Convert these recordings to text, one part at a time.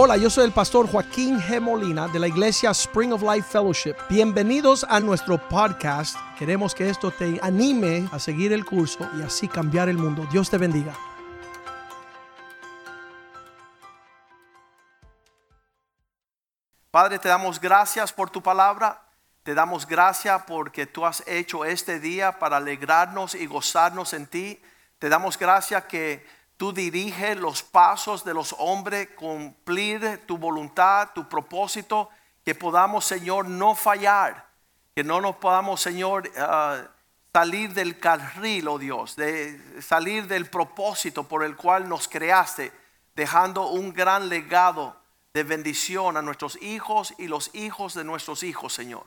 Hola, yo soy el pastor Joaquín G. Molina de la iglesia Spring of Life Fellowship. Bienvenidos a nuestro podcast. Queremos que esto te anime a seguir el curso y así cambiar el mundo. Dios te bendiga. Padre, te damos gracias por tu palabra. Te damos gracias porque tú has hecho este día para alegrarnos y gozarnos en ti. Te damos gracias que tú diriges los pasos de los hombres, cumplir tu voluntad, tu propósito, que podamos, Señor, no fallar, que no nos podamos, Señor, ah, salir del carril, oh Dios, de salir del propósito por el cual nos creaste, dejando un gran legado de bendición a nuestros hijos y los hijos de nuestros hijos, Señor.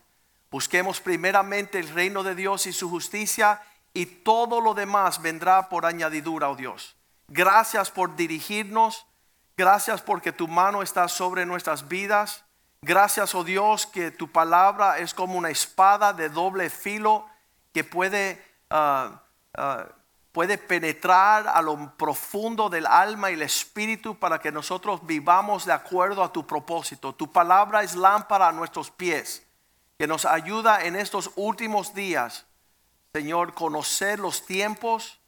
Busquemos primeramente el reino de Dios y su justicia y todo lo demás vendrá por añadidura, oh Dios. Gracias por dirigirnos. Gracias porque tu mano está sobre nuestras vidas. Gracias, oh Dios, que tu palabra es como una espada de doble filo que puede, ah, ah, puede penetrar a lo profundo del alma y el espíritu para que nosotros vivamos de acuerdo a tu propósito. Tu palabra es lámpara a nuestros pies, que nos ayuda en estos últimos días, Señor, conocer los tiempos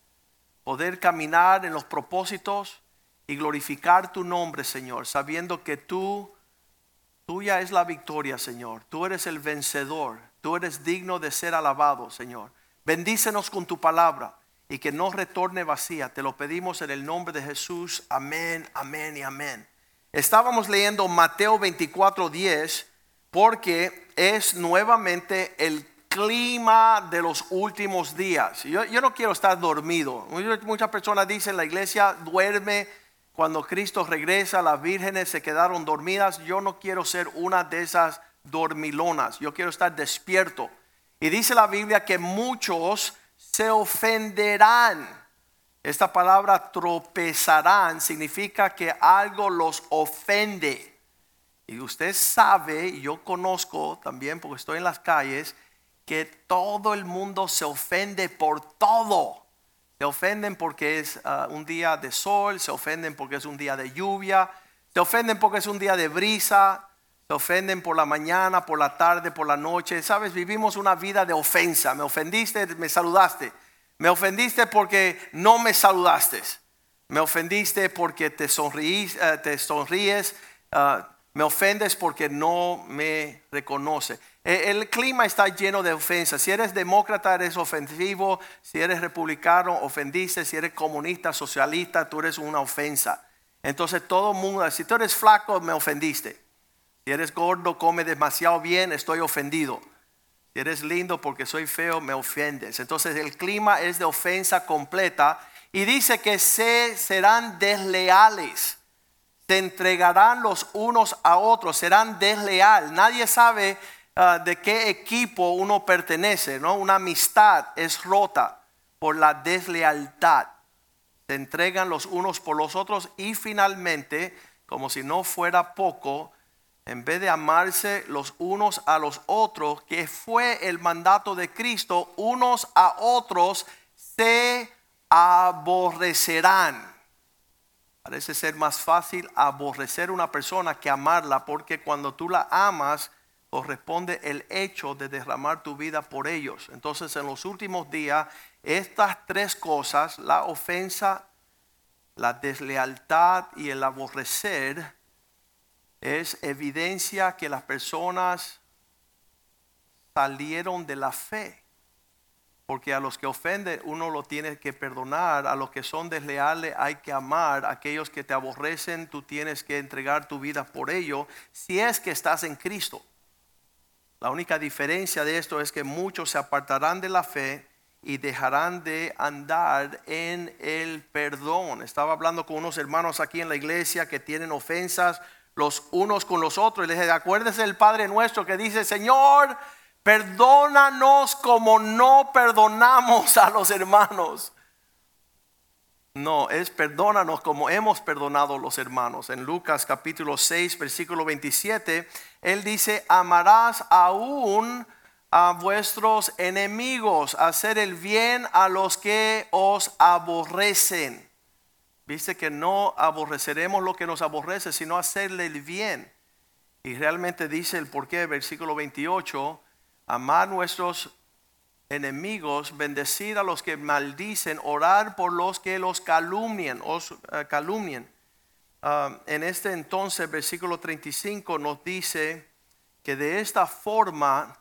poder caminar en los propósitos y glorificar tu nombre, Señor, sabiendo que tú, tuya es la victoria, Señor. Tú eres el vencedor, tú eres digno de ser alabado, Señor. Bendícenos con tu palabra y que no retorne vacía. Te lo pedimos en el nombre de Jesús. Amén, amén y amén. Estábamos leyendo Mateo 24, 10 porque es nuevamente el clima de los últimos días. Yo, no quiero estar dormido. Muchas personas dicen la iglesia duerme cuando Cristo regresa, las vírgenes se quedaron dormidas. Yo no quiero ser una de esas dormilonas. Yo quiero estar despierto. Y dice la Biblia que muchos se ofenderán. Esta palabra tropezarán significa que algo los ofende. Y usted sabe, yo conozco también porque estoy en las calles, que todo el mundo se ofende por todo. Se ofenden porque es ah, un día de sol, se ofenden porque es un día de lluvia, se ofenden porque es un día de brisa, se ofenden por la mañana, por la tarde, por la noche. Sabes, vivimos una vida de ofensa. Me ofendiste, me saludaste. Me ofendiste porque no me saludaste. Me ofendiste porque te, sonríes, eh, te sonríes. Ah, me ofendes porque no me reconoce. Eh, el clima está lleno de ofensas. Si eres demócrata, eres ofensivo. Si eres republicano, ofendiste. Si eres comunista, socialista, tú eres una ofensa. Entonces todo el mundo, si tú eres flaco, me ofendiste. Si eres gordo, come demasiado bien, estoy ofendido. Si eres lindo porque soy feo, me ofendes. Entonces el clima es de ofensa completa. Y dice que se serán desleales. Se entregarán los unos a otros, serán desleal. Nadie sabe Ah, de qué equipo uno pertenece, ¿no? Una amistad es rota por la deslealtad. Se entregan los unos por los otros y finalmente, como si no fuera poco, en vez de amarse los unos a los otros, que fue el mandato de Cristo, unos a otros se aborrecerán. Parece ser más fácil aborrecer una persona que amarla, porque cuando tú la amas, corresponde el hecho de derramar tu vida por ellos. Entonces en los últimos días, estas tres cosas, la ofensa, la deslealtad y el aborrecer, es evidencia que las personas salieron de la fe. Porque a los que ofenden uno lo tiene que perdonar, a los que son desleales hay que amar, a aquellos que te aborrecen tú tienes que entregar tu vida por ellos, si es que estás en Cristo. La única diferencia de esto es que muchos se apartarán de la fe y dejarán de andar en el perdón. Estaba hablando con unos hermanos aquí en la iglesia que tienen ofensas los unos con los otros. Y les dije, acuérdese del Padre nuestro que dice, Señor, perdónanos como no perdonamos a los hermanos. No, es perdónanos como hemos perdonado los hermanos. En Lucas capítulo 6, versículo 27, Él dice, amarás aún a vuestros enemigos, hacer el bien a los que os aborrecen. Dice que no aborreceremos lo que nos aborrece, sino hacerle el bien. Y realmente dice el porqué, versículo 28, amar nuestros enemigos, bendecir a los que maldicen, orar por los que los calumnian. Os, eh, calumnian. Ah, en este entonces, versículo 35 nos dice que de esta forma,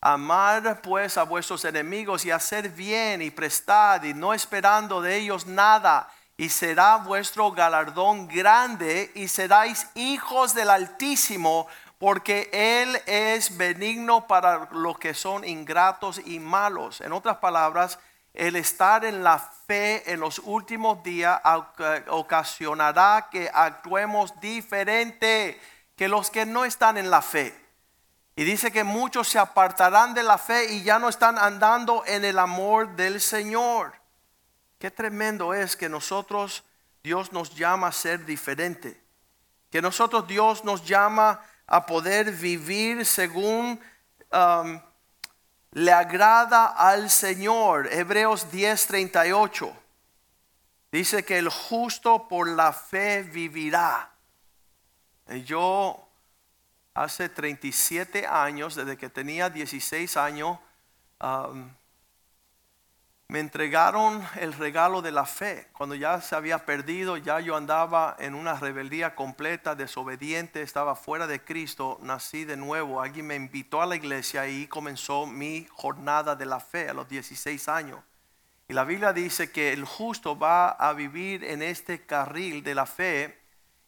amar pues a vuestros enemigos y hacer bien y prestar y no esperando de ellos nada y será vuestro galardón grande y seráis hijos del Altísimo, porque Él es benigno para los que son ingratos y malos. En otras palabras, el estar en la fe en los últimos días ocasionará que actuemos diferente que los que no están en la fe. Y dice que muchos se apartarán de la fe y ya no están andando en el amor del Señor. Qué tremendo es que nosotros, Dios nos llama a ser diferente. Que nosotros, Dios nos llama a poder vivir según um, le agrada al Señor. Hebreos 10:38. Dice que el justo por la fe vivirá. Yo hace 37 años, desde que tenía 16 años, um, me entregaron el regalo de la fe. Cuando ya se había perdido, ya yo andaba en una rebeldía completa, desobediente, estaba fuera de Cristo, nací de nuevo. Alguien me invitó a la iglesia y comenzó mi jornada de la fe a los 16 años. Y la Biblia dice que el justo va a vivir en este carril de la fe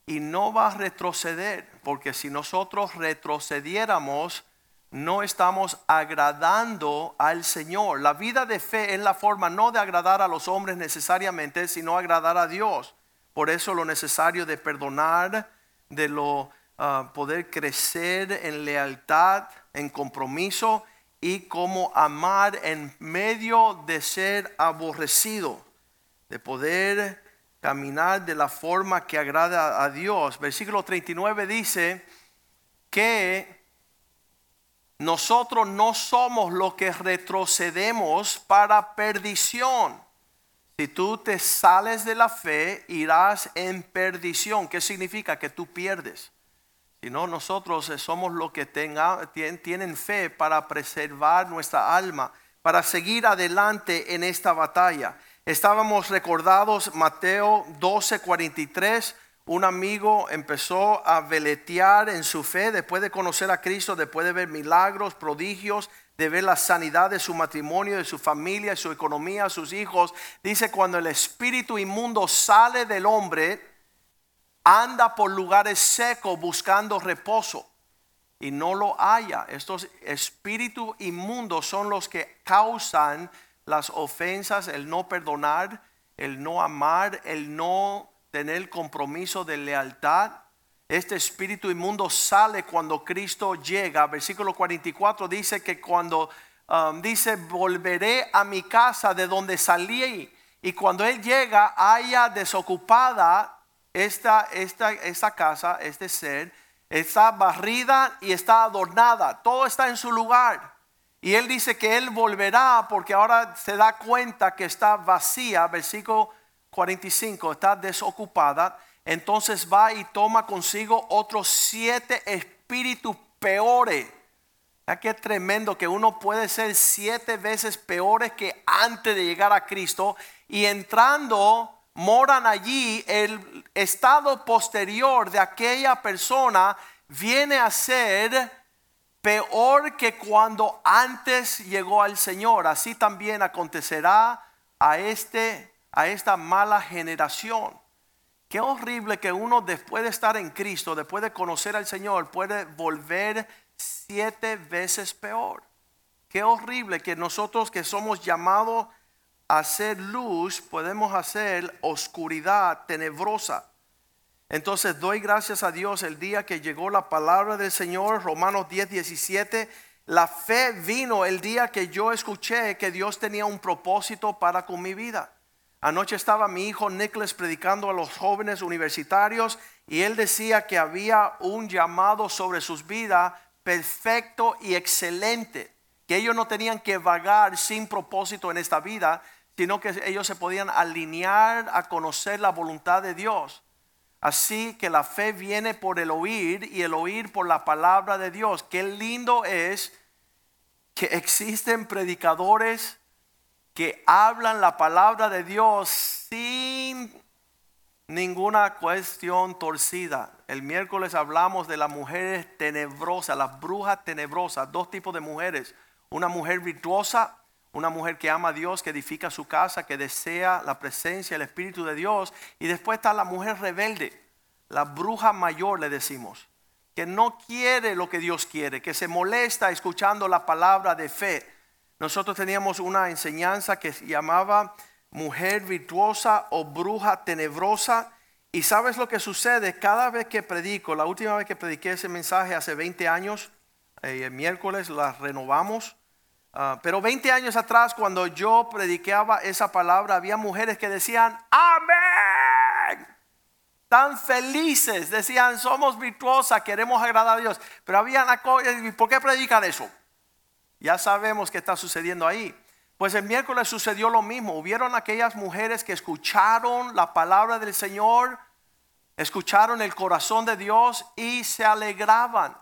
y no va a retroceder, porque si nosotros retrocediéramos, no estamos agradando al Señor. La vida de fe es la forma no de agradar a los hombres necesariamente, sino agradar a Dios. Por eso lo necesario de perdonar, de lo ah, poder crecer en lealtad, en compromiso y como amar en medio de ser aborrecido, de poder caminar de la forma que agrada a Dios. Versículo 39 dice que nosotros no somos los que retrocedemos para perdición. Si tú te sales de la fe, irás en perdición. ¿Qué significa? Que tú pierdes. Si no, nosotros somos los que tenga, tienen fe para preservar nuestra alma, para seguir adelante en esta batalla. Estábamos recordados Mateo 12, 43 un amigo empezó a veletear en su fe después de conocer a Cristo, después de ver milagros, prodigios, de ver la sanidad de su matrimonio, de su familia, de su economía, sus hijos. Dice, cuando el espíritu inmundo sale del hombre, anda por lugares secos buscando reposo y no lo haya. Estos espíritus inmundos son los que causan las ofensas, el no perdonar, el no amar, el no tener compromiso de lealtad. Este espíritu inmundo sale cuando Cristo llega. Versículo 44 dice que cuando um, dice, volveré a mi casa de donde salí. Y cuando Él llega, haya desocupada esta, esta, esta casa, este ser, está barrida y está adornada. Todo está en su lugar. Y Él dice que Él volverá porque ahora se da cuenta que está vacía. Versículo 45 está desocupada, entonces va y toma consigo otros siete espíritus peores. Ya que tremendo que uno puede ser siete veces peores que antes de llegar a Cristo y entrando moran allí el estado posterior de aquella persona viene a ser peor que cuando antes llegó al Señor. Así también acontecerá a este a esta mala generación. Qué horrible que uno después de estar en Cristo, después de conocer al Señor, puede volver siete veces peor. Qué horrible que nosotros que somos llamados a ser luz, podemos hacer oscuridad tenebrosa. Entonces doy gracias a Dios el día que llegó la palabra del Señor, Romanos 10, 17. La fe vino el día que yo escuché que Dios tenía un propósito para con mi vida. Anoche estaba mi hijo Nicholas predicando a los jóvenes universitarios y él decía que había un llamado sobre sus vidas perfecto y excelente, que ellos no tenían que vagar sin propósito en esta vida, sino que ellos se podían alinear a conocer la voluntad de Dios. Así que la fe viene por el oír y el oír por la palabra de Dios. Qué lindo es que existen predicadores que hablan la palabra de Dios sin ninguna cuestión torcida. El miércoles hablamos de las mujeres tenebrosas, las brujas tenebrosas, dos tipos de mujeres. Una mujer virtuosa, una mujer que ama a Dios, que edifica su casa, que desea la presencia, el Espíritu de Dios. Y después está la mujer rebelde, la bruja mayor le decimos, que no quiere lo que Dios quiere, que se molesta escuchando la palabra de fe. Nosotros teníamos una enseñanza que se llamaba mujer virtuosa o bruja tenebrosa. Y sabes lo que sucede cada vez que predico, la última vez que prediqué ese mensaje hace 20 años, eh, el miércoles la renovamos. Ah, pero 20 años atrás, cuando yo predicaba esa palabra, había mujeres que decían, amén. Tan felices, decían, somos virtuosas, queremos agradar a Dios. Pero había una cosa, ¿por qué predican eso? Ya sabemos qué está sucediendo ahí. Pues el miércoles sucedió lo mismo. Hubieron aquellas mujeres que escucharon la palabra del Señor, escucharon el corazón de Dios y se alegraban,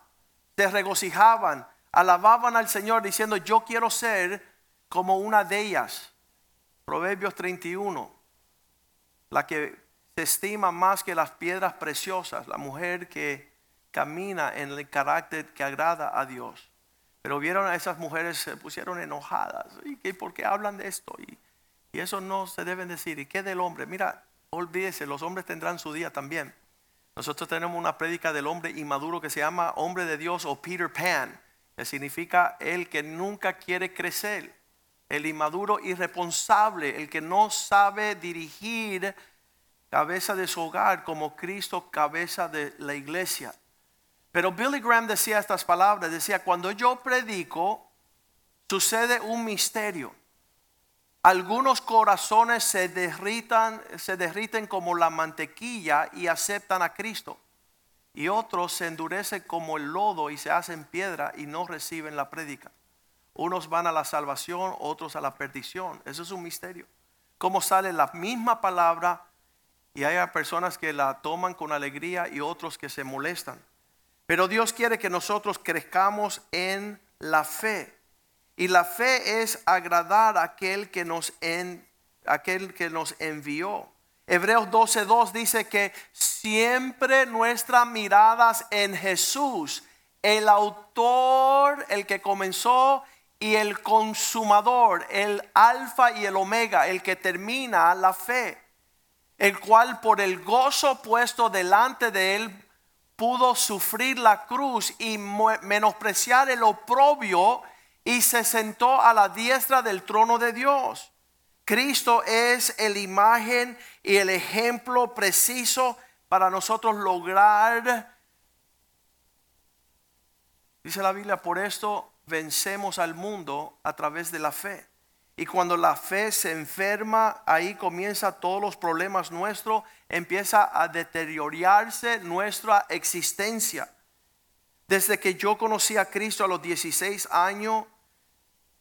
se regocijaban, alababan al Señor diciendo, yo quiero ser como una de ellas. Proverbios 31, la que se estima más que las piedras preciosas, la mujer que camina en el carácter que agrada a Dios. Pero vieron a esas mujeres, se pusieron enojadas. ¿Y por qué hablan de esto? Y, eso no se deben decir. ¿Y qué del hombre? Mira, olvídese, los hombres tendrán su día también. Nosotros tenemos una prédica del hombre inmaduro que se llama hombre de Dios o Peter Pan, que significa el que nunca quiere crecer, el inmaduro irresponsable, el que no sabe dirigir cabeza de su hogar como Cristo cabeza de la iglesia. Pero Billy Graham decía estas palabras, decía, cuando yo predico, sucede un misterio. Algunos corazones se derritan, se derriten como la mantequilla y aceptan a Cristo. Y otros se endurecen como el lodo y se hacen piedra y no reciben la prédica. Unos van a la salvación, otros a la perdición. Eso es un misterio. Cómo sale la misma palabra y hay personas que la toman con alegría y otros que se molestan. Pero Dios quiere que nosotros crezcamos en la fe. Y la fe es agradar a aquel que nos, en, aquel que nos envió. Hebreos 12:2 dice que siempre nuestras miradas en Jesús, el autor, el que comenzó y el consumador, el alfa y el omega, el que termina la fe, el cual por el gozo puesto delante de él pudo sufrir la cruz y menospreciar el oprobio y se sentó a la diestra del trono de Dios. Cristo es el imagen y el ejemplo preciso para nosotros lograr, dice la Biblia, por esto vencemos al mundo a través de la fe. Y cuando la fe se enferma, ahí comienza todos los problemas nuestros, empieza a deteriorarse nuestra existencia. Desde que yo conocí a Cristo a los 16 años,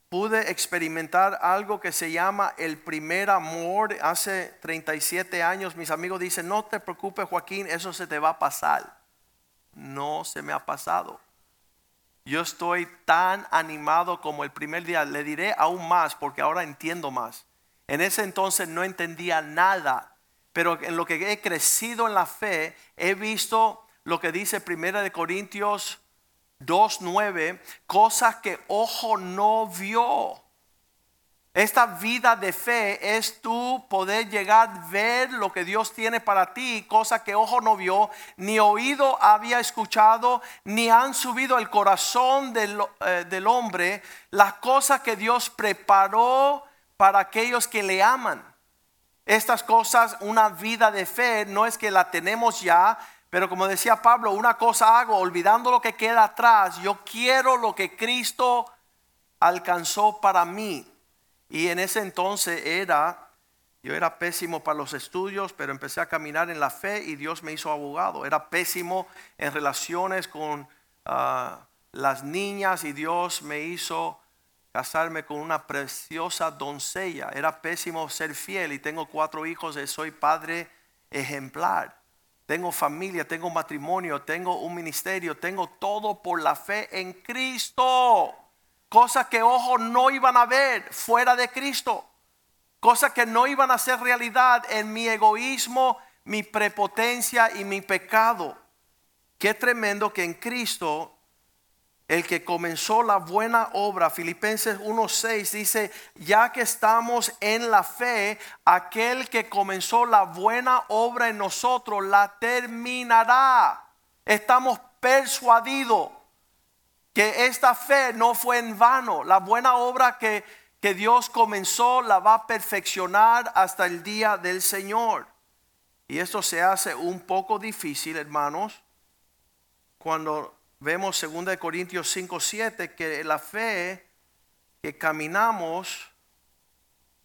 pude experimentar algo que se llama el primer amor. Hace 37 años mis amigos dicen, no te preocupes Joaquín, eso se te va a pasar. No se me ha pasado. Yo estoy tan animado como el primer día. Le diré aún más porque ahora entiendo más. En ese entonces no entendía nada, pero en lo que he crecido en la fe, he visto lo que dice Primera de Corintios 2.9, cosas que ojo no vio esta vida de fe es tú poder llegar a ver lo que Dios tiene para ti, cosa que ojo no vio, ni oído había escuchado, ni han subido al corazón del, eh, del hombre las cosas que Dios preparó para aquellos que le aman. Estas cosas, una vida de fe, no es que la tenemos ya, pero como decía Pablo, una cosa hago, olvidando lo que queda atrás, yo quiero lo que Cristo alcanzó para mí. Y en ese entonces era, yo era pésimo para los estudios, pero empecé a caminar en la fe y Dios me hizo abogado. Era pésimo en relaciones con ah, las niñas y Dios me hizo casarme con una preciosa doncella. Era pésimo ser fiel y tengo cuatro hijos y soy padre ejemplar. Tengo familia, tengo matrimonio, tengo un ministerio, tengo todo por la fe en Cristo. Cosas que ojos no iban a ver fuera de Cristo. Cosas que no iban a ser realidad en mi egoísmo, mi prepotencia y mi pecado. Qué tremendo que en Cristo el que comenzó la buena obra, Filipenses 1:6 dice, ya que estamos en la fe, aquel que comenzó la buena obra en nosotros la terminará. Estamos persuadidos que esta fe no fue en vano. La buena obra que, que Dios comenzó la va a perfeccionar hasta el día del Señor. Y esto se hace un poco difícil, hermanos, cuando vemos 2 Corintios 5, 7 que la fe que caminamos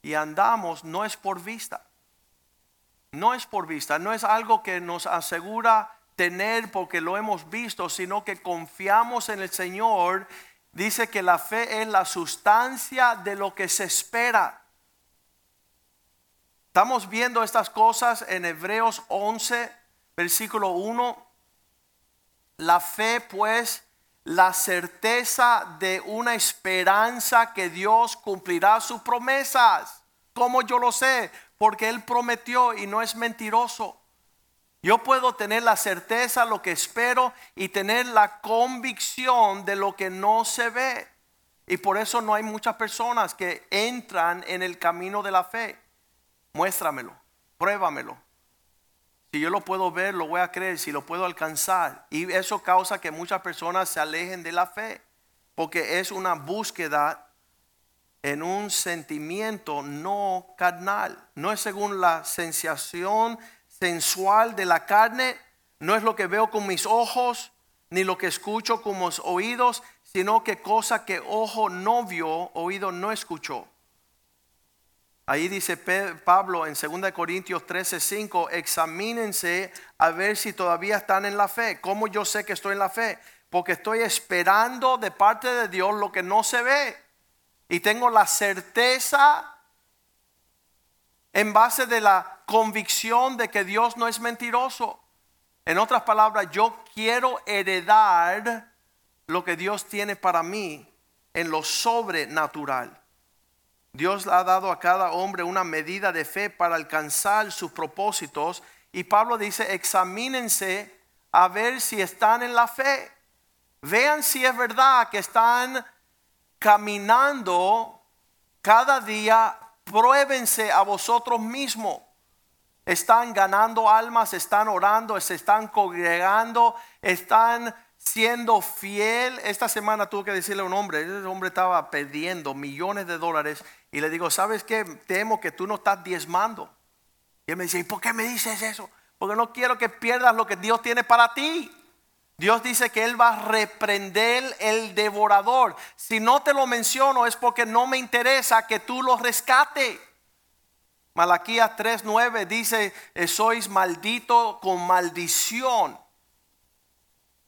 y andamos no es por vista. No es por vista, no es algo que nos asegura tener porque lo hemos visto, sino que confiamos en el Señor. Dice que la fe es la sustancia de lo que se espera. Estamos viendo estas cosas en Hebreos 11, versículo 1 la fe pues la certeza de una esperanza que Dios cumplirá sus promesas. ¿Cómo yo lo sé? Porque Él prometió y no es mentiroso. Yo puedo tener la certeza, lo que espero, y tener la convicción de lo que no se ve. Y por eso no hay muchas personas que entran en el camino de la fe. Muéstramelo, pruébamelo. Si yo lo puedo ver, lo voy a creer, si lo puedo alcanzar. Y eso causa que muchas personas se alejen de la fe, porque es una búsqueda en un sentimiento no carnal. No es según la sensación sensual de la carne, no es lo que veo con mis ojos, ni lo que escucho con mis oídos, sino que cosa que ojo no vio, oído no escuchó. Ahí dice Pablo en 2 Corintios 13, 5, examínense a ver si todavía están en la fe. ¿Cómo yo sé que estoy en la fe? Porque estoy esperando de parte de Dios lo que no se ve. Y tengo la certeza en base de la convicción de que Dios no es mentiroso. En otras palabras, yo quiero heredar lo que Dios tiene para mí en lo sobrenatural. Dios ha dado a cada hombre una medida de fe para alcanzar sus propósitos. Y Pablo dice, examínense a ver si están en la fe. Vean si es verdad que están caminando cada día. Pruébense a vosotros mismos. Están ganando almas, están orando, se están congregando, están siendo fiel. Esta semana tuve que decirle a un hombre, ese hombre estaba perdiendo millones de dólares y le digo, ¿sabes qué? Temo que tú no estás diezmando. Y él me dice, ¿y por qué me dices eso? Porque no quiero que pierdas lo que Dios tiene para ti. Dios dice que Él va a reprender el devorador. Si no te lo menciono es porque no me interesa que tú lo rescate. Malaquías 3:9 dice, sois maldito con maldición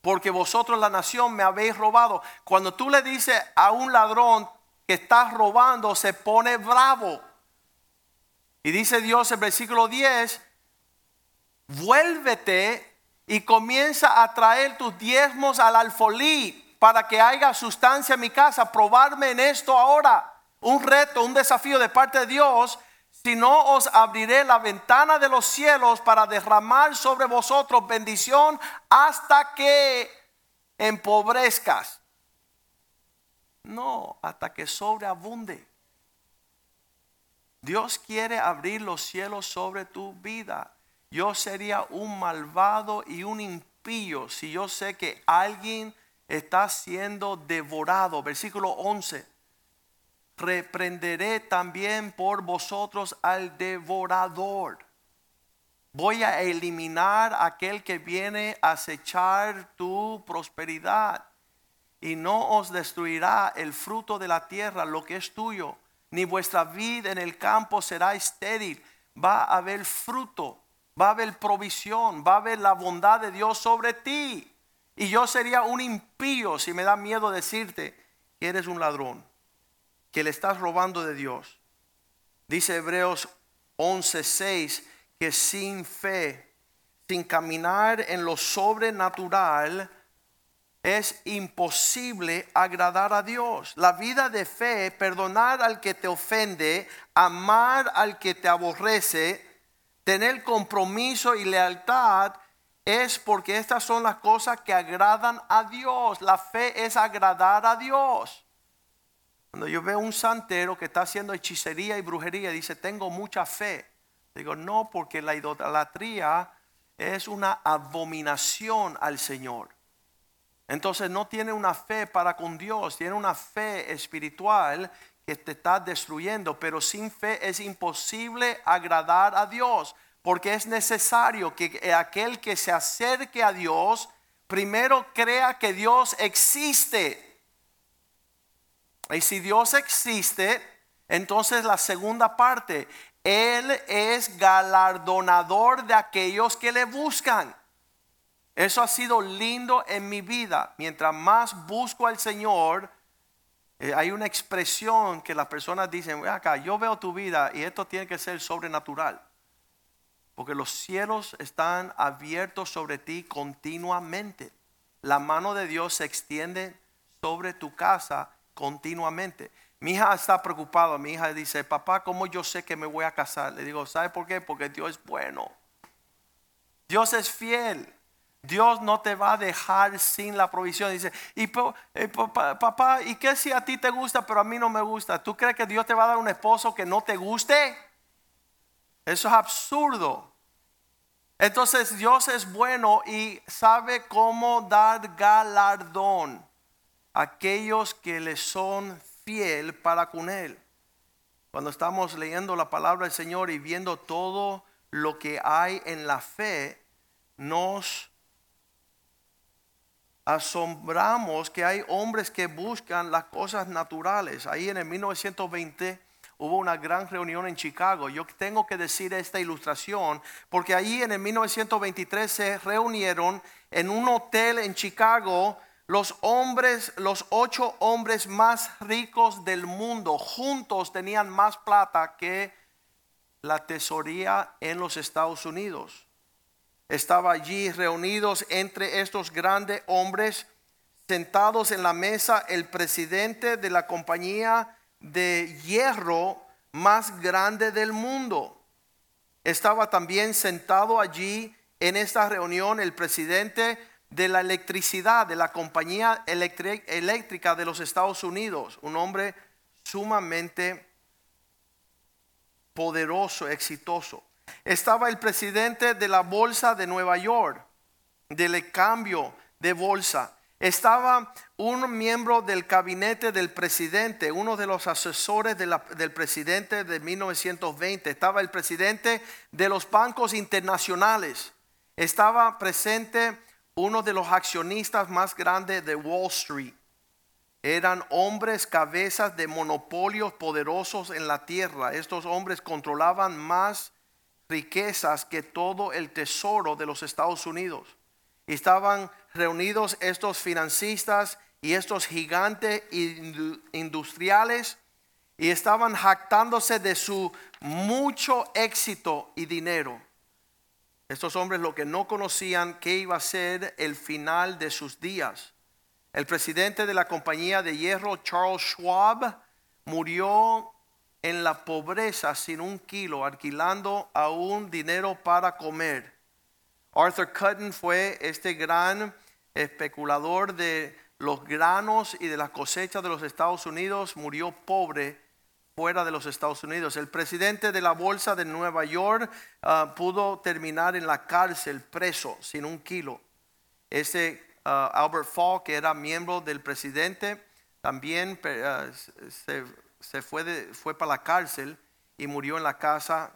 porque vosotros la nación me habéis robado. Cuando tú le dices a un ladrón que estás robando, se pone bravo. Y dice Dios en versículo 10, vuélvete y comienza a traer tus diezmos al alfolí para que haya sustancia en mi casa. Probarme en esto ahora. Un reto, un desafío de parte de Dios si no os abriré la ventana de los cielos para derramar sobre vosotros bendición hasta que empobrezcas. No, hasta que sobreabunde. Dios quiere abrir los cielos sobre tu vida. Yo sería un malvado y un impío si yo sé que alguien está siendo devorado. Versículo 11 reprenderé también por vosotros al devorador. Voy a eliminar aquel que viene a acechar tu prosperidad. Y no os destruirá el fruto de la tierra, lo que es tuyo, ni vuestra vida en el campo será estéril. Va a haber fruto, va a haber provisión, va a haber la bondad de Dios sobre ti. Y yo sería un impío si me da miedo decirte que eres un ladrón que le estás robando de Dios. Dice Hebreos 11:6 que sin fe, sin caminar en lo sobrenatural, es imposible agradar a Dios. La vida de fe, perdonar al que te ofende, amar al que te aborrece, tener compromiso y lealtad, es porque estas son las cosas que agradan a Dios. La fe es agradar a Dios. Cuando yo veo un santero que está haciendo hechicería y brujería, dice, tengo mucha fe. Digo, no, porque la idolatría es una abominación al Señor. Entonces no tiene una fe para con Dios, tiene una fe espiritual que te está destruyendo, pero sin fe es imposible agradar a Dios, porque es necesario que aquel que se acerque a Dios primero crea que Dios existe. Y si Dios existe, entonces la segunda parte, Él es galardonador de aquellos que le buscan. Eso ha sido lindo en mi vida. Mientras más busco al Señor, eh, hay una expresión que las personas dicen, acá, yo veo tu vida y esto tiene que ser sobrenatural. Porque los cielos están abiertos sobre ti continuamente. La mano de Dios se extiende sobre tu casa continuamente. Mi hija está preocupada. Mi hija dice, papá, ¿cómo yo sé que me voy a casar? Le digo, ¿sabe por qué? Porque Dios es bueno. Dios es fiel. Dios no te va a dejar sin la provisión. Dice, y eh, papá, ¿y qué si a ti te gusta, pero a mí no me gusta? ¿Tú crees que Dios te va a dar un esposo que no te guste? Eso es absurdo. Entonces Dios es bueno y sabe cómo dar galardón aquellos que le son fiel para con Él. Cuando estamos leyendo la palabra del Señor y viendo todo lo que hay en la fe, nos asombramos que hay hombres que buscan las cosas naturales. Ahí en el 1920 hubo una gran reunión en Chicago. Yo tengo que decir esta ilustración porque ahí en el 1923 se reunieron en un hotel en Chicago los hombres, los ocho hombres más ricos del mundo, juntos tenían más plata que la tesoría en los Estados Unidos. Estaba allí reunidos entre estos grandes hombres, sentados en la mesa, el presidente de la compañía de hierro más grande del mundo. Estaba también sentado allí en esta reunión el presidente de la electricidad de la compañía eléctrica de los Estados Unidos, un hombre sumamente poderoso, exitoso. Estaba el presidente de la Bolsa de Nueva York, del cambio de bolsa. Estaba un miembro del gabinete del presidente, uno de los asesores del presidente de 1920. Estaba el presidente de los bancos internacionales. Estaba presente uno de los accionistas más grandes de Wall Street. Eran hombres cabezas de monopolios poderosos en la tierra. Estos hombres controlaban más riquezas que todo el tesoro de los Estados Unidos. Estaban reunidos estos financistas y estos gigantes industriales y estaban jactándose de su mucho éxito y dinero. Estos hombres lo que no conocían que iba a ser el final de sus días. El presidente de la compañía de hierro, Charles Schwab, murió en la pobreza sin un kilo, alquilando aún dinero para comer. Arthur Cutton fue este gran especulador de los granos y de las cosechas de los Estados Unidos, murió pobre fuera de los Estados Unidos. El presidente de la Bolsa de Nueva York ah, pudo terminar en la cárcel preso sin un kilo. Ese ah, Albert Fall, que era miembro del presidente, también ah, se, fue, fue para la cárcel y murió en la casa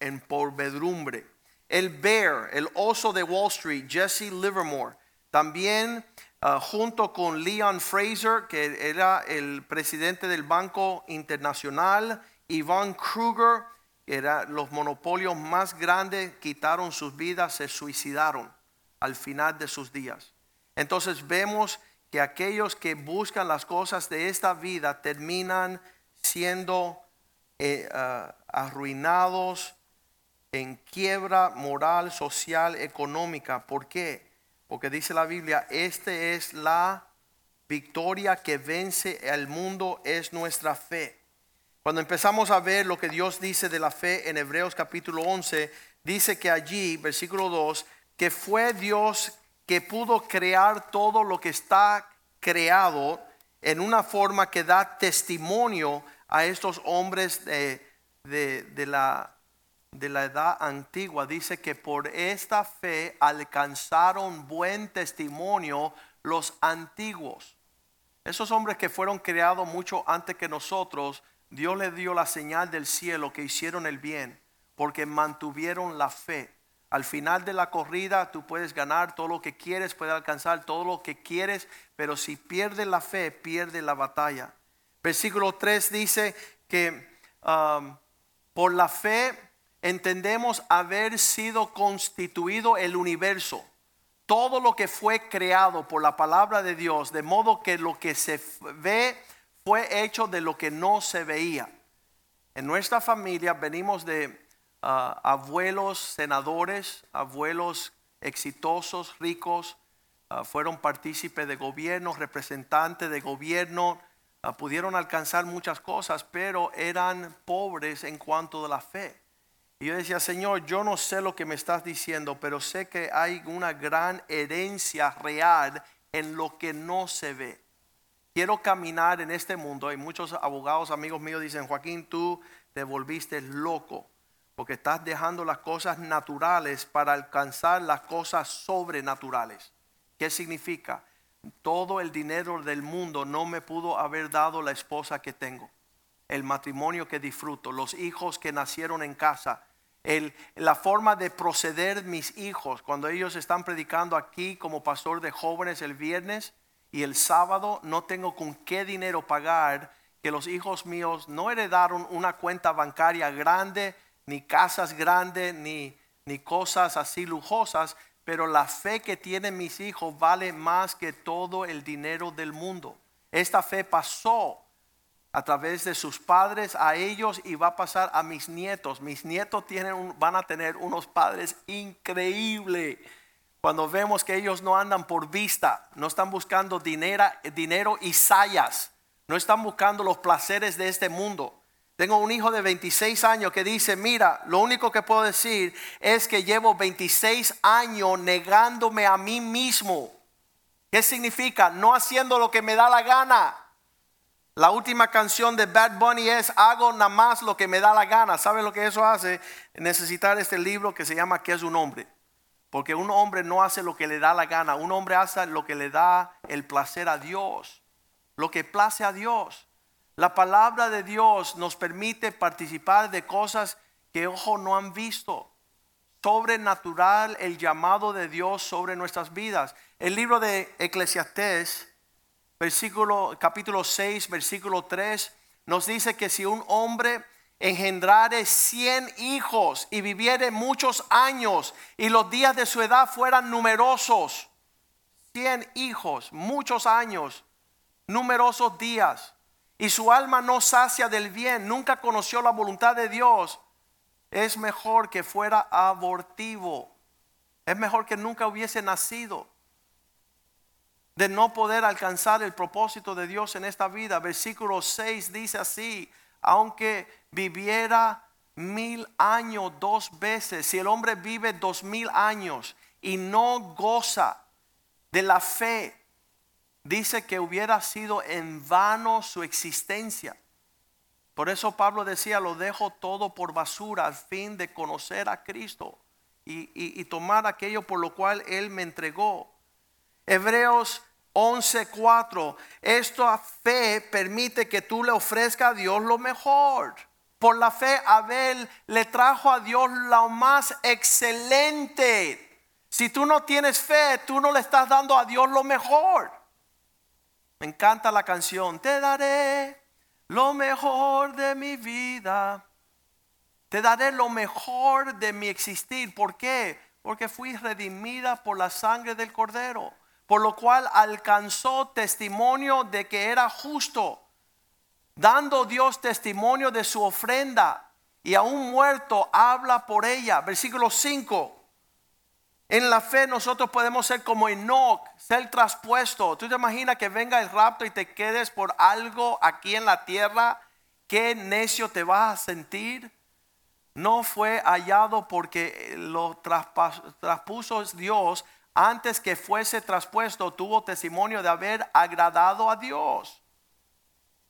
en pobredumbre. El bear, el oso de Wall Street, Jesse Livermore, también Ah, junto con Leon Fraser, que era el presidente del Banco Internacional, Ivan Kruger, que eran los monopolios más grandes, quitaron sus vidas, se suicidaron al final de sus días. Entonces vemos que aquellos que buscan las cosas de esta vida terminan siendo eh, ah, arruinados en quiebra moral, social, económica. ¿Por qué? Porque dice la Biblia, esta es la victoria que vence al mundo, es nuestra fe. Cuando empezamos a ver lo que Dios dice de la fe en Hebreos capítulo 11, dice que allí, versículo 2, que fue Dios que pudo crear todo lo que está creado en una forma que da testimonio a estos hombres de, de, la, de la edad antigua. Dice que por esta fe alcanzaron buen testimonio los antiguos. Esos hombres que fueron creados mucho antes que nosotros, Dios les dio la señal del cielo que hicieron el bien, porque mantuvieron la fe. Al final de la corrida tú puedes ganar todo lo que quieres, puedes alcanzar todo lo que quieres, pero si pierdes la fe, pierdes la batalla. Versículo 3 dice que um, por la fe entendemos haber sido constituido el universo. Todo lo que fue creado por la palabra de Dios, de modo que lo que se ve fue hecho de lo que no se veía. En nuestra familia venimos de Ah, abuelos senadores, abuelos exitosos, ricos, ah, fueron partícipes de gobierno, representantes de gobierno, ah, pudieron alcanzar muchas cosas, pero eran pobres en cuanto a la fe. Y yo decía, Señor, yo no sé lo que me estás diciendo, pero sé que hay una gran herencia real en lo que no se ve. Quiero caminar en este mundo. Hay muchos abogados, amigos míos, dicen, Joaquín, tú te volviste loco porque estás dejando las cosas naturales para alcanzar las cosas sobrenaturales. ¿Qué significa? Todo el dinero del mundo no me pudo haber dado la esposa que tengo, el matrimonio que disfruto, los hijos que nacieron en casa, el, la forma de proceder mis hijos cuando ellos están predicando aquí como pastor de jóvenes el viernes y el sábado no tengo con qué dinero pagar que los hijos míos no heredaron una cuenta bancaria grande ni casas grandes, ni, ni cosas así lujosas, pero la fe que tienen mis hijos vale más que todo el dinero del mundo. Esta fe pasó a través de sus padres a ellos y va a pasar a mis nietos. Mis nietos tienen van a tener unos padres increíbles. Cuando vemos que ellos no andan por vista, no están buscando dinero, dinero y sayas, no están buscando los placeres de este mundo, tengo un hijo de 26 años que dice, mira, lo único que puedo decir es que llevo 26 años negándome a mí mismo. ¿Qué significa? No haciendo lo que me da la gana. La última canción de Bad Bunny es hago nada más lo que me da la gana. ¿Sabe lo que eso hace? Necesitar este libro que se llama ¿Qué es un hombre? Porque un hombre no hace lo que le da la gana. Un hombre hace lo que le da el placer a Dios. Lo que place a Dios. La palabra de Dios nos permite participar de cosas que ojo no han visto. Sobrenatural el llamado de Dios sobre nuestras vidas. El libro de Eclesiastés, versículo capítulo 6, versículo 3 nos dice que si un hombre engendrare cien hijos y viviere muchos años y los días de su edad fueran numerosos, cien hijos, muchos años, numerosos días y su alma no sacia del bien, nunca conoció la voluntad de Dios, es mejor que fuera abortivo. Es mejor que nunca hubiese nacido. De no poder alcanzar el propósito de Dios en esta vida. Versículo 6 dice así, aunque viviera mil años dos veces, si el hombre vive dos mil años y no goza de la fe dice que hubiera sido en vano su existencia. Por eso Pablo decía, lo dejo todo por basura al fin de conocer a Cristo y, tomar aquello por lo cual Él me entregó. Hebreos 11:4, esta fe permite que tú le ofrezcas a Dios lo mejor. Por la fe Abel le trajo a Dios lo más excelente. Si tú no tienes fe, tú no le estás dando a Dios lo mejor. Me encanta la canción. Te daré lo mejor de mi vida. Te daré lo mejor de mi existir. ¿Por qué? Porque fui redimida por la sangre del cordero. Por lo cual alcanzó testimonio de que era justo. dando Dios testimonio de su ofrenda y a un muerto habla por ella. Versículo 5. En la fe nosotros podemos ser como Enoch, ser traspuesto. ¿Tú te imaginas que venga el rapto y te quedes por algo aquí en la tierra? ¿Qué necio te vas a sentir? No fue hallado porque lo traspuso Dios antes que fuese traspuesto, tuvo testimonio de haber agradado a Dios.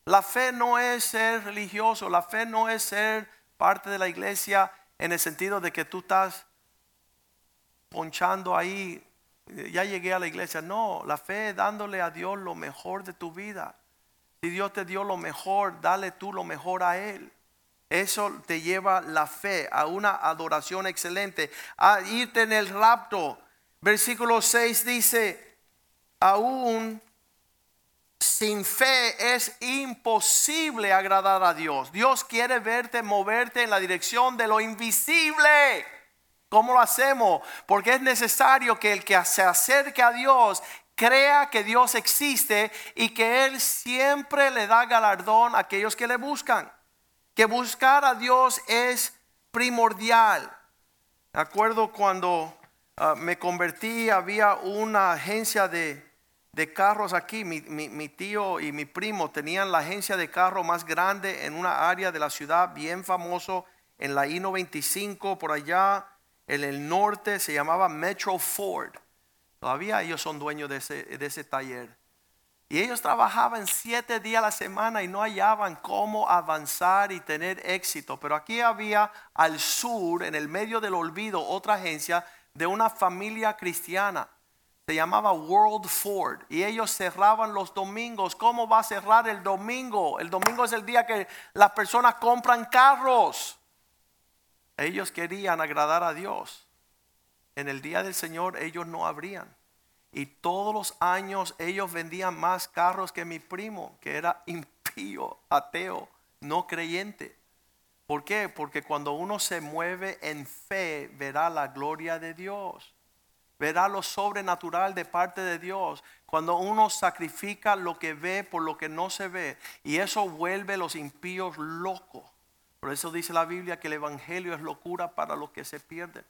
La fe no es ser religioso, la fe no es ser parte de la iglesia en el sentido de que tú estás ponchando ahí, ya llegué a la iglesia. No, la fe es dándole a Dios lo mejor de tu vida. Si Dios te dio lo mejor, dale tú lo mejor a Él. Eso te lleva la fe a una adoración excelente, a irte en el rapto Versículo 6 dice, aún sin fe es imposible agradar a Dios. Dios quiere verte moverte en la dirección de lo invisible. ¿Cómo lo hacemos? Porque es necesario que el que se acerque a Dios crea que Dios existe y que Él siempre le da galardón a aquellos que le buscan. Que buscar a Dios es primordial. De acuerdo cuando Ah, me convertí, había una agencia de, carros aquí. Mi, tío y mi primo tenían la agencia de carro más grande en una área de la ciudad bien famoso, en la I-95, por allá en el norte, se llamaba Metro Ford. Todavía ellos son dueños de ese, de ese taller. Y ellos trabajaban siete días a la semana y no hallaban cómo avanzar y tener éxito. Pero aquí había al sur, en el medio del olvido, otra agencia de una familia cristiana. Se llamaba World Ford y ellos cerraban los domingos. ¿Cómo va a cerrar el domingo? El domingo es el día que las personas compran carros. Ellos querían agradar a Dios. En el día del Señor ellos no abrían. Y todos los años ellos vendían más carros que mi primo, que era impío, ateo, no creyente. ¿Por qué? Porque cuando uno se mueve en fe, verá la gloria de Dios. Verá lo sobrenatural de parte de Dios. Cuando uno sacrifica lo que ve por lo que no se ve. Y eso vuelve a los impíos locos. Por eso dice la Biblia que el Evangelio es locura para los que se pierden.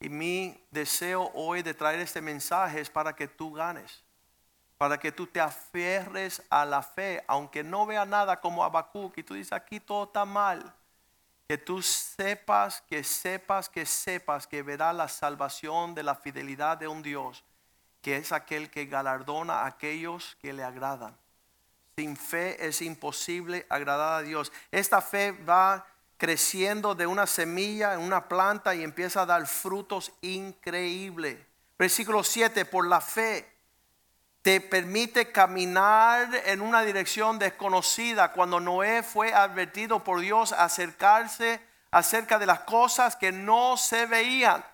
Y mi deseo hoy de traer este mensaje es para que tú ganes para que tú te aferres a la fe, aunque no vea nada como Habacuc y tú dices aquí todo está mal. Que tú sepas, que sepas, que sepas que verá la salvación de la fidelidad de un Dios, que es aquel que galardona a aquellos que le agradan. Sin fe es imposible agradar a Dios. Esta fe va creciendo de una semilla en una planta y empieza a dar frutos increíbles. Versículo 7, por la fe te permite caminar en una dirección desconocida cuando Noé fue advertido por Dios a acercarse acerca de las cosas que no se veían.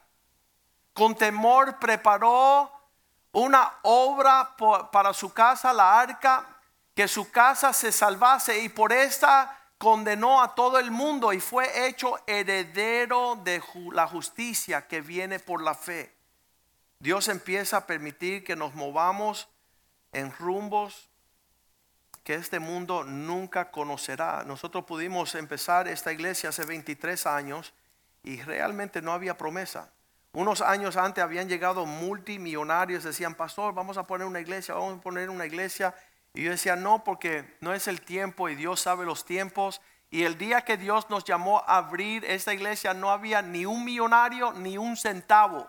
Con temor preparó una obra para su casa, la arca, que su casa se salvase y por esta condenó a todo el mundo y fue hecho heredero de la justicia que viene por la fe. Dios empieza a permitir que nos movamos en rumbos que este mundo nunca conocerá. Nosotros pudimos empezar esta iglesia hace 23 años y realmente no había promesa. Unos años antes habían llegado multimillonarios, decían, pastor, vamos a poner una iglesia, vamos a poner una iglesia. Y yo decía, no, porque no es el tiempo y Dios sabe los tiempos. Y el día que Dios nos llamó a abrir esta iglesia no había ni un millonario ni un centavo,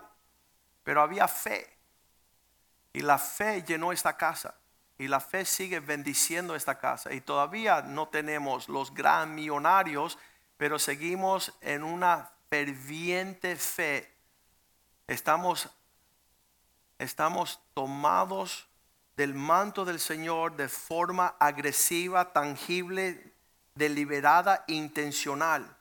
pero había fe. Y la fe llenó esta casa. Y la fe sigue bendiciendo esta casa. Y todavía no tenemos los gran millonarios, pero seguimos en una ferviente fe. Estamos, estamos tomados del manto del Señor de forma agresiva, tangible, deliberada, intencional.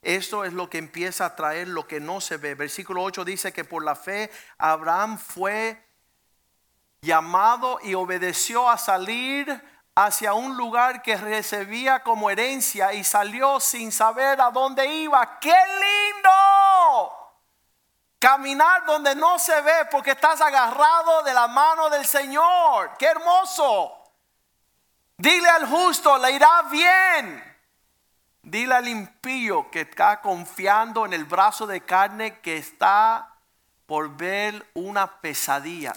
Esto es lo que empieza a traer lo que no se ve. Versículo 8 dice que por la fe Abraham fue llamado y obedeció a salir hacia un lugar que recibía como herencia y salió sin saber a dónde iba. ¡Qué lindo! Caminar donde no se ve porque estás agarrado de la mano del Señor. ¡Qué hermoso! Dile al justo, le irá bien. Dile al impío que está confiando en el brazo de carne que está por ver una pesadilla,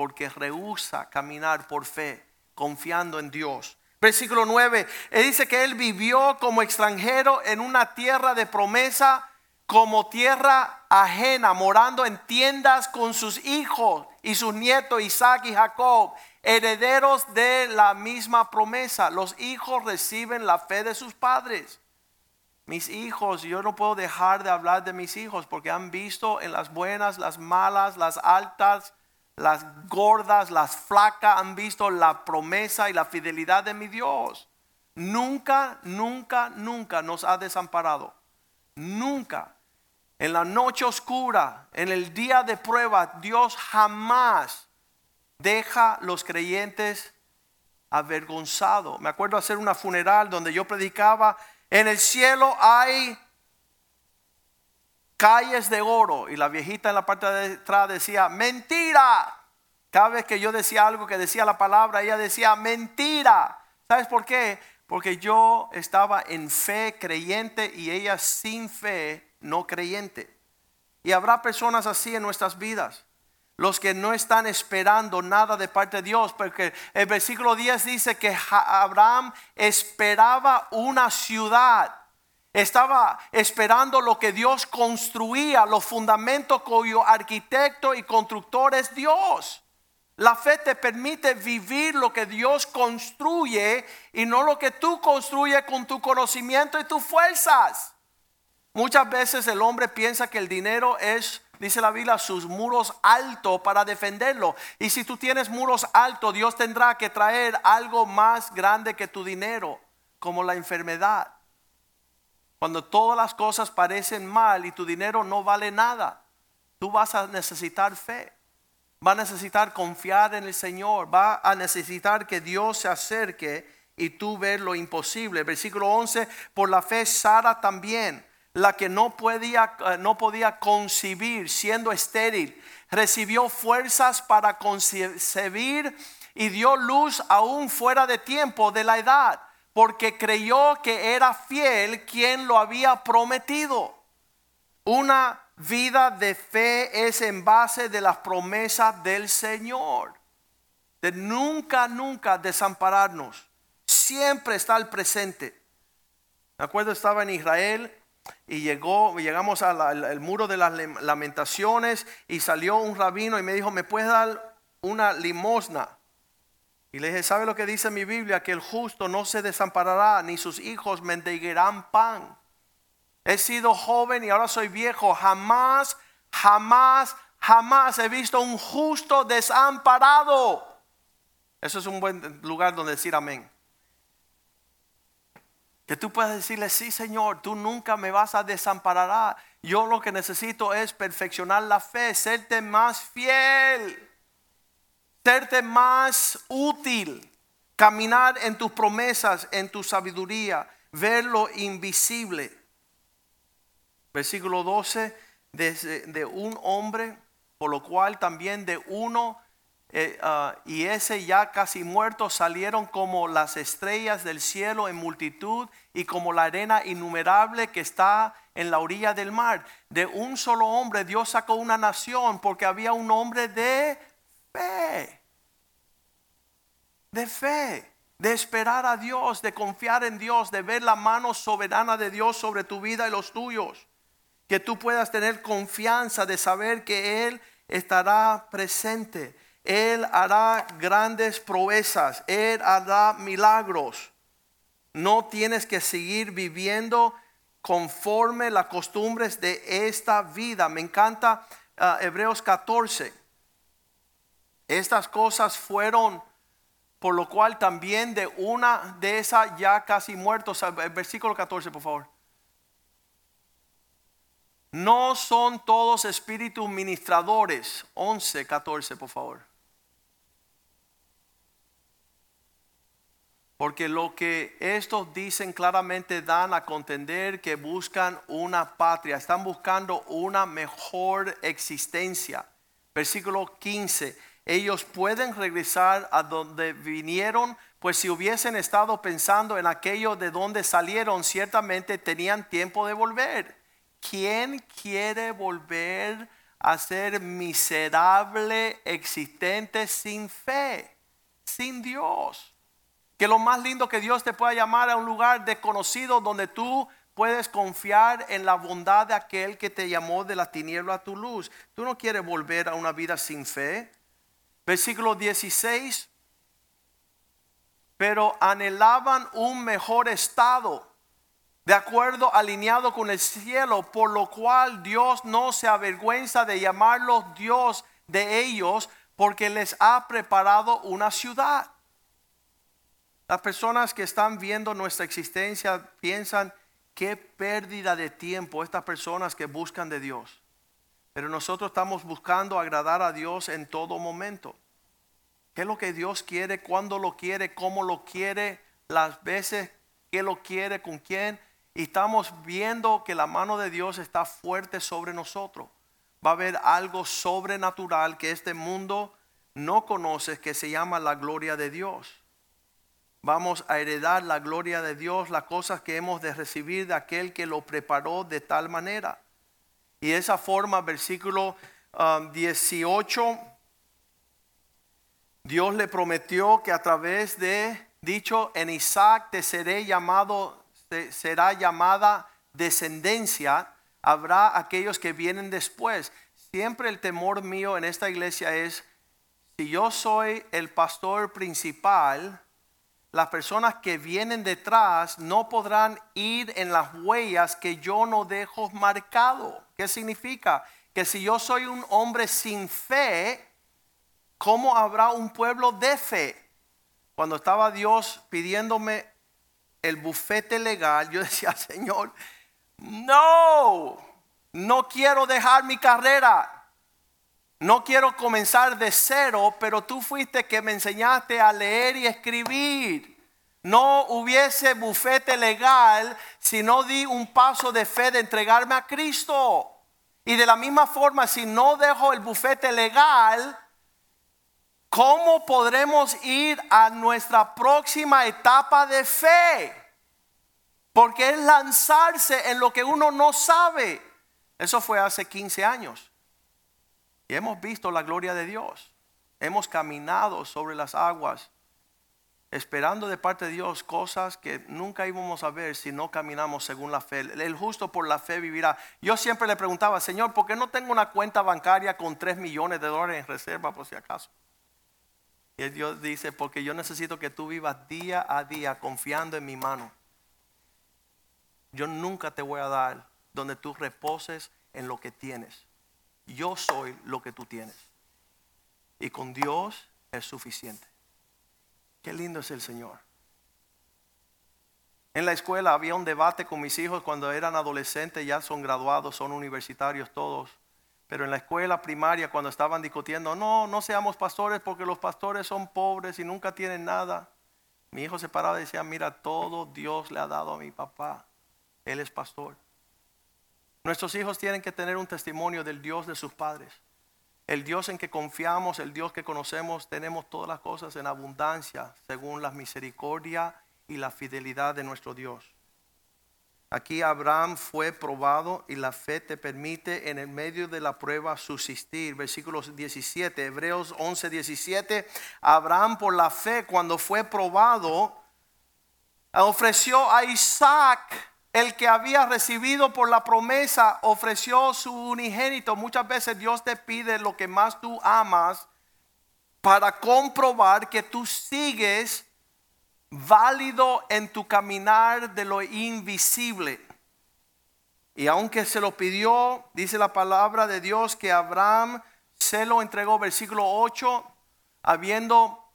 porque rehúsa caminar por fe, confiando en Dios. Versículo 9, él dice que él vivió como extranjero en una tierra de promesa, como tierra ajena, morando en tiendas con sus hijos y sus nietos Isaac y Jacob, herederos de la misma promesa. Los hijos reciben la fe de sus padres. Mis hijos, yo no puedo dejar de hablar de mis hijos porque han visto en las buenas, las malas, las altas, las gordas, las flacas, han visto la promesa y la fidelidad de mi Dios. Nunca, nunca, nunca nos ha desamparado. Nunca. En la noche oscura, en el día de prueba, Dios jamás deja los creyentes avergonzados. Me acuerdo hacer una funeral donde yo predicaba, en el cielo hay calles de oro y la viejita en la parte de atrás decía, mentira. Cada vez que yo decía algo que decía la palabra, ella decía, mentira. ¿Sabes por qué? Porque yo estaba en fe creyente y ella sin fe no creyente. Y habrá personas así en nuestras vidas. Los que no están esperando nada de parte de Dios. Porque el versículo 10 dice que Abraham esperaba una ciudad. Estaba esperando lo que Dios construía, los fundamentos cuyo arquitecto y constructor es Dios. La fe te permite vivir lo que Dios construye y no lo que tú construyes con tu conocimiento y tus fuerzas. Muchas veces el hombre piensa que el dinero es, dice la Biblia, sus muros altos para defenderlo. Y si tú tienes muros altos, Dios tendrá que traer algo más grande que tu dinero, como la enfermedad. Cuando todas las cosas parecen mal y tu dinero no vale nada, tú vas a necesitar fe. Va a necesitar confiar en el Señor. Va a necesitar que Dios se acerque y tú ver lo imposible. Versículo 11, por la fe Sara también la que no podía, eh, no podía concebir siendo estéril, recibió fuerzas para concebir y dio luz aún fuera de tiempo de la edad, porque creyó que era fiel quien lo había prometido. Una vida de fe es en base de las promesas del Señor, de nunca, nunca desampararnos, siempre estar presente. Me acuerdo, estaba en Israel y llegó, llegamos al muro de las lamentaciones y salió un rabino y me dijo, ¿me puedes dar una limosna? Y le dije, ¿sabe lo que dice mi Biblia? Que el justo no se desamparará, ni sus hijos mendigarán pan. He sido joven y ahora soy viejo. Jamás, jamás, jamás he visto un justo desamparado. Eso es un buen lugar donde decir amén. Que tú puedas decirle, sí Señor, tú nunca me vas a desamparar. Yo lo que necesito es perfeccionar la fe, serte más fiel, serte más útil, caminar en tus promesas, en tu sabiduría, ver lo invisible. Versículo 12, de, de un hombre, por lo cual también de uno eh, ah, y ese ya casi muerto salieron como las estrellas del cielo en multitud y como la arena innumerable que está en la orilla del mar. De un solo hombre Dios sacó una nación porque había un hombre de fe. De fe, de esperar a Dios, de confiar en Dios, de ver la mano soberana de Dios sobre tu vida y los tuyos. Que tú puedas tener confianza de saber que Él estará presente él hará grandes proezas, Él hará milagros. No tienes que seguir viviendo conforme las costumbres de esta vida. Me encanta ah, Hebreos 14. Estas cosas fueron, por lo cual también de una de esas ya casi muertos. Versículo 14, por favor. No son todos espíritus ministradores. 11, 14, por favor. Porque lo que estos dicen claramente dan a contender que buscan una patria, están buscando una mejor existencia. Versículo 15, ellos pueden regresar a donde vinieron pues si hubiesen estado pensando en aquello de donde salieron, ciertamente tenían tiempo de volver. ¿Quién quiere volver a ser miserable existente sin fe, sin Dios? Que lo más lindo que Dios te pueda llamar a un lugar desconocido donde tú puedes confiar en la bondad de aquel que te llamó de la tiniebla a tu luz. Tú no quieres volver a una vida sin fe. Versículo 16. Pero anhelaban un mejor estado, de acuerdo alineado con el cielo, por lo cual Dios no se avergüenza de llamarlos Dios de ellos, porque les ha preparado una ciudad. Las personas que están viendo nuestra existencia piensan, qué pérdida de tiempo estas personas que buscan de Dios. Pero nosotros estamos buscando agradar a Dios en todo momento. ¿Qué es lo que Dios quiere? ¿Cuándo lo quiere? ¿Cómo lo quiere? Las veces que lo quiere, con quién. Y estamos viendo que la mano de Dios está fuerte sobre nosotros. Va a haber algo sobrenatural que este mundo no conoce que se llama la gloria de Dios vamos a heredar la gloria de Dios, las cosas que hemos de recibir de aquel que lo preparó de tal manera. Y de esa forma, versículo 18, um, Dios le prometió que a través de, dicho, en Isaac te seré llamado, será llamada descendencia, habrá aquellos que vienen después. Siempre el temor mío en esta iglesia es, si yo soy el pastor principal, las personas que vienen detrás no podrán ir en las huellas que yo no dejo marcado. ¿Qué significa? Que si yo soy un hombre sin fe, ¿cómo habrá un pueblo de fe? Cuando estaba Dios pidiéndome el bufete legal, yo decía, Señor, no, no quiero dejar mi carrera. No quiero comenzar de cero, pero tú fuiste que me enseñaste a leer y escribir. No hubiese bufete legal si no di un paso de fe de entregarme a Cristo. Y de la misma forma, si no dejo el bufete legal, ¿cómo podremos ir a nuestra próxima etapa de fe? Porque es lanzarse en lo que uno no sabe. Eso fue hace 15 años. Y hemos visto la gloria de Dios. Hemos caminado sobre las aguas, esperando de parte de Dios cosas que nunca íbamos a ver si no caminamos según la fe. El justo por la fe vivirá. Yo siempre le preguntaba, Señor, ¿por qué no tengo una cuenta bancaria con 3 millones de dólares en reserva por si acaso? Y Dios dice, porque yo necesito que tú vivas día a día confiando en mi mano. Yo nunca te voy a dar donde tú reposes en lo que tienes yo soy lo que tú tienes. Y con Dios es suficiente. Qué lindo es el Señor. En la escuela había un debate con mis hijos cuando eran adolescentes, ya son graduados, son universitarios todos. Pero en la escuela primaria cuando estaban discutiendo, no, no seamos pastores porque los pastores son pobres y nunca tienen nada. Mi hijo se paraba y decía, mira, todo Dios le ha dado a mi papá. Él es pastor. Nuestros hijos tienen que tener un testimonio del Dios de sus padres. El Dios en que confiamos, el Dios que conocemos, tenemos todas las cosas en abundancia según la misericordia y la fidelidad de nuestro Dios. Aquí Abraham fue probado y la fe te permite en el medio de la prueba subsistir. Versículos 17, Hebreos 11, 17. Abraham por la fe cuando fue probado ofreció a Isaac el que había recibido por la promesa ofreció su unigénito. Muchas veces Dios te pide lo que más tú amas para comprobar que tú sigues válido en tu caminar de lo invisible. Y aunque se lo pidió, dice la palabra de Dios que Abraham se lo entregó, versículo 8, habiendo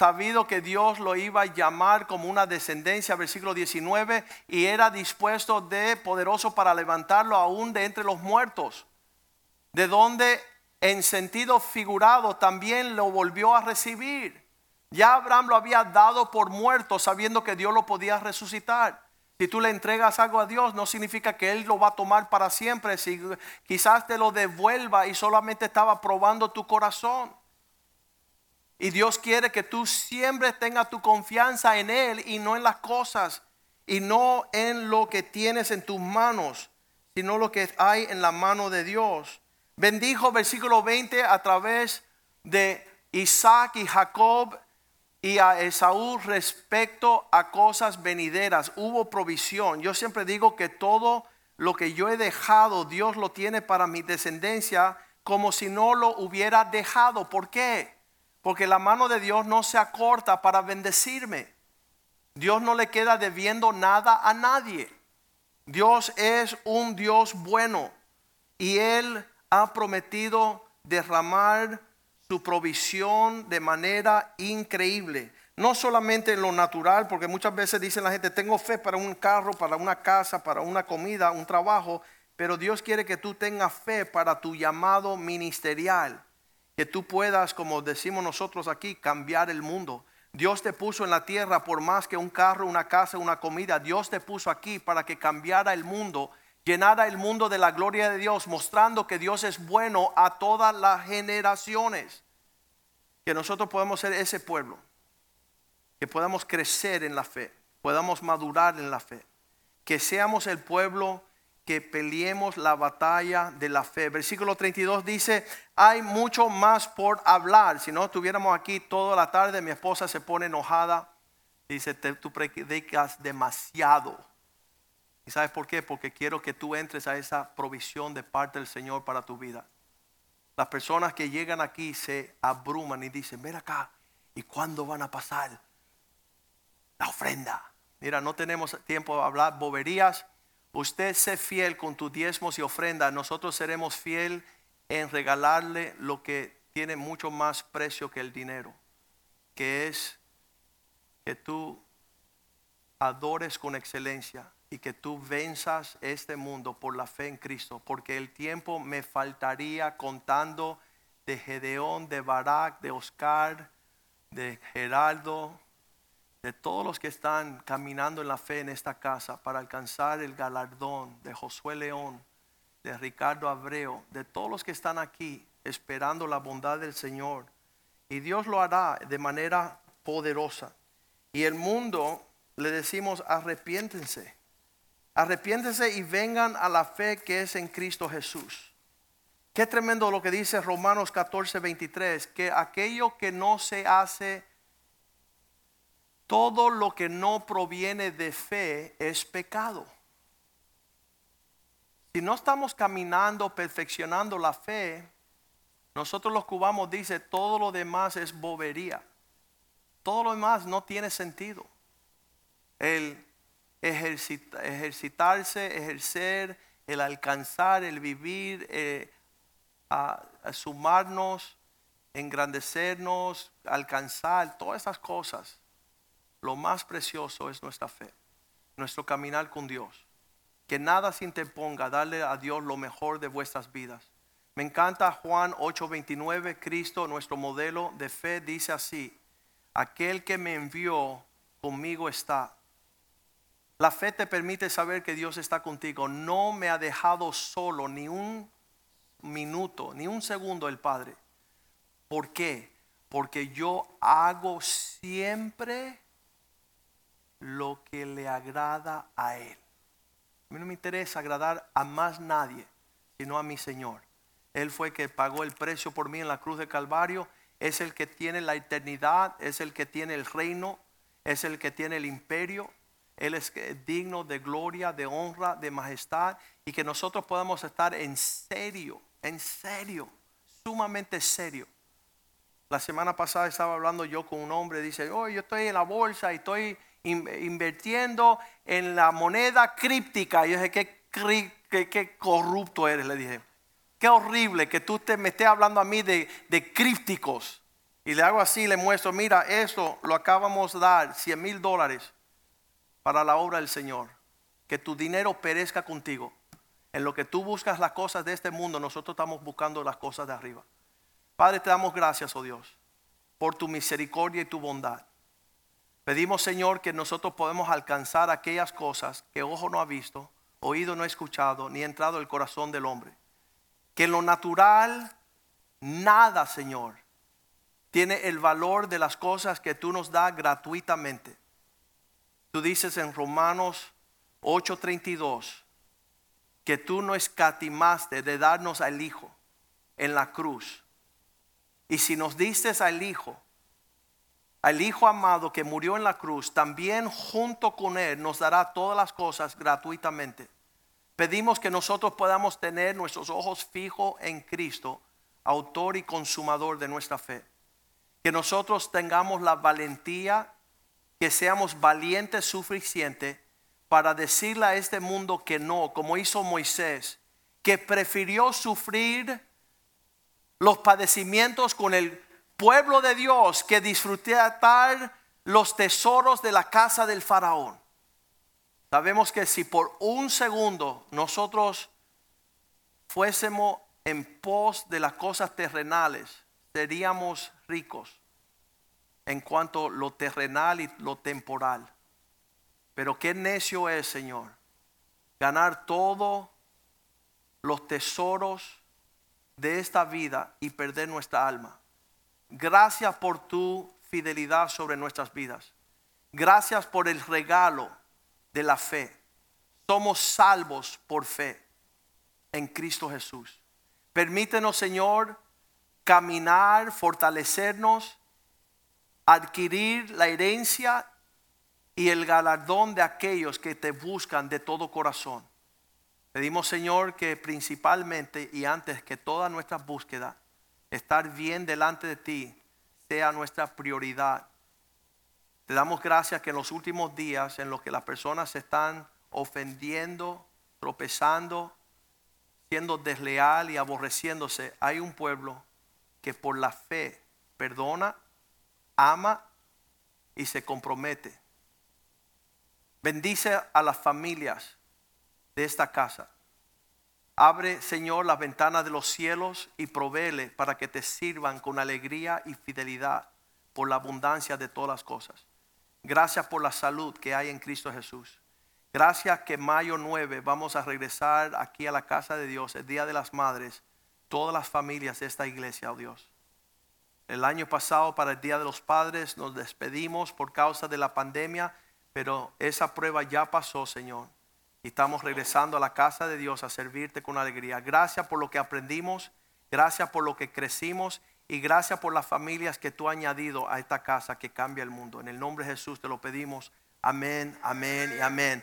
sabido que Dios lo iba a llamar como una descendencia, versículo 19, y era dispuesto de poderoso para levantarlo aún de entre los muertos, de donde en sentido figurado también lo volvió a recibir. Ya Abraham lo había dado por muerto sabiendo que Dios lo podía resucitar. Si tú le entregas algo a Dios, no significa que Él lo va a tomar para siempre. Si quizás te lo devuelva y solamente estaba probando tu corazón. Y Dios quiere que tú siempre tengas tu confianza en Él y no en las cosas y no en lo que tienes en tus manos, sino lo que hay en la mano de Dios. Bendijo versículo 20 a través de Isaac y Jacob y a Esaú respecto a cosas venideras. Hubo provisión. Yo siempre digo que todo lo que yo he dejado, Dios lo tiene para mi descendencia como si no lo hubiera dejado. ¿Por qué? Porque la mano de Dios no se acorta para bendecirme. Dios no le queda debiendo nada a nadie. Dios es un Dios bueno y Él ha prometido derramar su provisión de manera increíble. No solamente en lo natural, porque muchas veces dicen la gente, tengo fe para un carro, para una casa, para una comida, un trabajo, pero Dios quiere que tú tengas fe para tu llamado ministerial, que tú puedas, como decimos nosotros aquí, cambiar el mundo. Dios te puso en la tierra por más que un carro, una casa, una comida. Dios te puso aquí para que cambiara el mundo, llenara el mundo de la gloria de Dios, mostrando que Dios es bueno a todas las generaciones. Que nosotros podamos ser ese pueblo, que podamos crecer en la fe, podamos madurar en la fe, que seamos el pueblo que peleemos la batalla de la fe. Versículo 32 dice, hay mucho más por hablar. Si no estuviéramos aquí toda la tarde, mi esposa se pone enojada. Dice, tú predicas demasiado. ¿Y sabes por qué? Porque quiero que tú entres a esa provisión de parte del Señor para tu vida. Las personas que llegan aquí se abruman y dicen, ven acá, ¿y cuándo van a pasar la ofrenda? Mira, no tenemos tiempo de hablar boberías Usted sé fiel con tus diezmos y ofrendas. Nosotros seremos fiel en regalarle lo que tiene mucho más precio que el dinero, que es que tú adores con excelencia y que tú venzas este mundo por la fe en Cristo, porque el tiempo me faltaría contando de Gedeón, de Barak, de Oscar, de Geraldo, de todos los que están caminando en la fe en esta casa para alcanzar el galardón de Josué León, de Ricardo Abreu, de todos los que están aquí esperando la bondad del Señor. Y Dios lo hará de manera poderosa. Y el mundo le decimos arrepiéntense. Arrepiéntense y vengan a la fe que es en Cristo Jesús. Qué tremendo lo que dice Romanos 14, 23, que aquello que no se hace todo lo que no proviene de fe es pecado. Si no estamos caminando, perfeccionando la fe, nosotros los cubanos dice todo lo demás es bobería. Todo lo demás no tiene sentido. El ejercitarse, ejercer, el alcanzar, el vivir, eh, sumarnos, engrandecernos, alcanzar, todas esas cosas lo más precioso es nuestra fe, nuestro caminar con Dios. Que nada se interponga, darle a Dios lo mejor de vuestras vidas. Me encanta Juan 8:29, Cristo, nuestro modelo de fe, dice así, aquel que me envió conmigo está. La fe te permite saber que Dios está contigo. No me ha dejado solo ni un minuto, ni un segundo el Padre. ¿Por qué? Porque yo hago siempre lo que le agrada a Él. A mí no me interesa agradar a más nadie, sino a mi Señor. Él fue el que pagó el precio por mí en la cruz de Calvario. Es el que tiene la eternidad, es el que tiene el reino, es el que tiene el imperio. Él es digno de gloria, de honra, de majestad. Y que nosotros podamos estar en serio, en serio, sumamente serio. La semana pasada estaba hablando yo con un hombre, dice, oh, yo estoy en la bolsa y estoy invirtiendo en la moneda críptica. Y yo dije, qué, corrupto eres, le dije. Qué horrible que tú te, me estés hablando a mí de, de crípticos. Y le hago así, le muestro, mira, eso lo acabamos de dar, 100 mil dólares para la obra del Señor. Que tu dinero perezca contigo. En lo que tú buscas las cosas de este mundo, nosotros estamos buscando las cosas de arriba. Padre, te damos gracias, oh Dios, por tu misericordia y tu bondad. Pedimos, Señor, que nosotros podemos alcanzar aquellas cosas que ojo no ha visto, oído no ha escuchado, ni ha entrado el corazón del hombre. Que en lo natural, nada, Señor, tiene el valor de las cosas que tú nos das gratuitamente. Tú dices en Romanos 8:32 que tú no escatimaste de darnos al Hijo en la cruz. Y si nos diste al Hijo, al Hijo amado que murió en la cruz, también junto con Él nos dará todas las cosas gratuitamente. Pedimos que nosotros podamos tener nuestros ojos fijos en Cristo, autor y consumador de nuestra fe. Que nosotros tengamos la valentía, que seamos valientes suficientes para decirle a este mundo que no, como hizo Moisés, que prefirió sufrir los padecimientos con el pueblo de Dios que disfrutar los tesoros de la casa del faraón. Sabemos que si por un segundo nosotros fuésemos en pos de las cosas terrenales, seríamos ricos en cuanto a lo terrenal y lo temporal. Pero qué necio es, Señor, ganar todos los tesoros de esta vida y perder nuestra alma. Gracias por tu fidelidad sobre nuestras vidas. Gracias por el regalo de la fe. Somos salvos por fe en Cristo Jesús. Permítenos, Señor, caminar, fortalecernos, adquirir la herencia y el galardón de aquellos que te buscan de todo corazón. Pedimos, Señor, que principalmente y antes que toda nuestra búsqueda, estar bien delante de ti sea nuestra prioridad. Te damos gracias que en los últimos días en los que las personas se están ofendiendo, tropezando, siendo desleal y aborreciéndose, hay un pueblo que por la fe perdona, ama y se compromete. Bendice a las familias de esta casa. Abre, Señor, las ventanas de los cielos y provéele para que te sirvan con alegría y fidelidad por la abundancia de todas las cosas. Gracias por la salud que hay en Cristo Jesús. Gracias que mayo 9 vamos a regresar aquí a la casa de Dios, el Día de las Madres, todas las familias de esta iglesia, oh Dios. El año pasado para el Día de los Padres nos despedimos por causa de la pandemia, pero esa prueba ya pasó, Señor. Y estamos regresando a la casa de Dios a servirte con alegría. Gracias por lo que aprendimos, gracias por lo que crecimos y gracias por las familias que tú has añadido a esta casa que cambia el mundo. En el nombre de Jesús te lo pedimos. Amén, amén y amén.